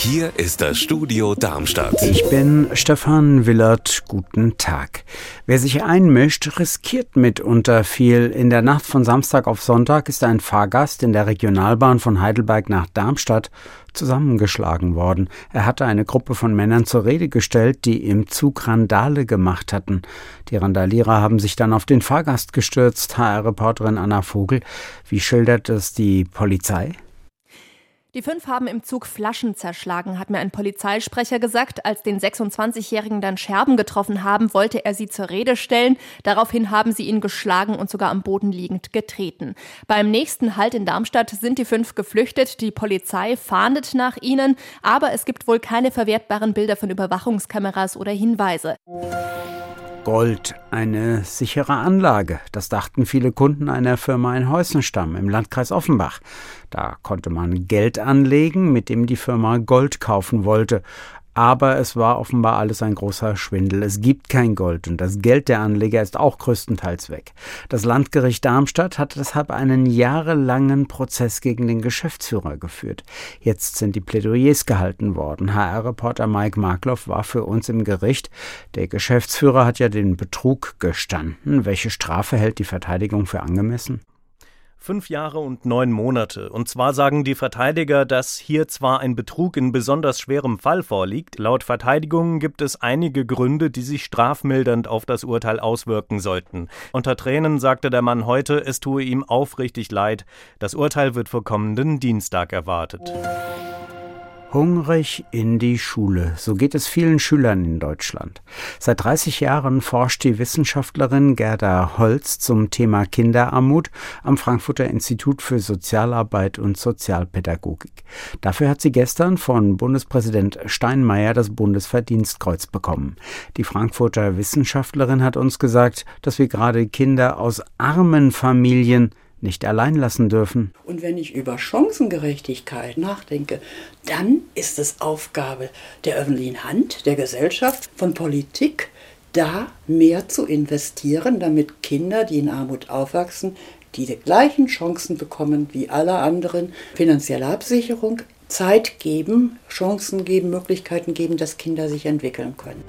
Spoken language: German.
Hier ist das Studio Darmstadt. Ich bin Stefan Willert. Guten Tag. Wer sich einmischt, riskiert mitunter viel. In der Nacht von Samstag auf Sonntag ist ein Fahrgast in der Regionalbahn von Heidelberg nach Darmstadt zusammengeschlagen worden. Er hatte eine Gruppe von Männern zur Rede gestellt, die im Zug Randale gemacht hatten. Die Randalierer haben sich dann auf den Fahrgast gestürzt. HR-Reporterin Anna Vogel. Wie schildert es die Polizei? Die fünf haben im Zug Flaschen zerschlagen, hat mir ein Polizeisprecher gesagt. Als den 26-Jährigen dann Scherben getroffen haben, wollte er sie zur Rede stellen. Daraufhin haben sie ihn geschlagen und sogar am Boden liegend getreten. Beim nächsten Halt in Darmstadt sind die fünf geflüchtet. Die Polizei fahndet nach ihnen, aber es gibt wohl keine verwertbaren Bilder von Überwachungskameras oder Hinweise. Gold, eine sichere Anlage. Das dachten viele Kunden einer Firma in Heusenstamm im Landkreis Offenbach. Da konnte man Geld anlegen, mit dem die Firma Gold kaufen wollte aber es war offenbar alles ein großer Schwindel. Es gibt kein Gold und das Geld der Anleger ist auch größtenteils weg. Das Landgericht Darmstadt hat deshalb einen jahrelangen Prozess gegen den Geschäftsführer geführt. Jetzt sind die Plädoyers gehalten worden. HR-Reporter Mike Markloff war für uns im Gericht. Der Geschäftsführer hat ja den Betrug gestanden. Welche Strafe hält die Verteidigung für angemessen? Fünf Jahre und neun Monate. Und zwar sagen die Verteidiger, dass hier zwar ein Betrug in besonders schwerem Fall vorliegt, laut Verteidigung gibt es einige Gründe, die sich strafmildernd auf das Urteil auswirken sollten. Unter Tränen sagte der Mann heute, es tue ihm aufrichtig leid. Das Urteil wird für kommenden Dienstag erwartet. Hungrig in die Schule. So geht es vielen Schülern in Deutschland. Seit 30 Jahren forscht die Wissenschaftlerin Gerda Holz zum Thema Kinderarmut am Frankfurter Institut für Sozialarbeit und Sozialpädagogik. Dafür hat sie gestern von Bundespräsident Steinmeier das Bundesverdienstkreuz bekommen. Die Frankfurter Wissenschaftlerin hat uns gesagt, dass wir gerade Kinder aus armen Familien nicht allein lassen dürfen. Und wenn ich über Chancengerechtigkeit nachdenke, dann ist es Aufgabe der öffentlichen Hand, der Gesellschaft, von Politik, da mehr zu investieren, damit Kinder, die in Armut aufwachsen, die die gleichen Chancen bekommen wie alle anderen, finanzielle Absicherung, Zeit geben, Chancen geben, Möglichkeiten geben, dass Kinder sich entwickeln können.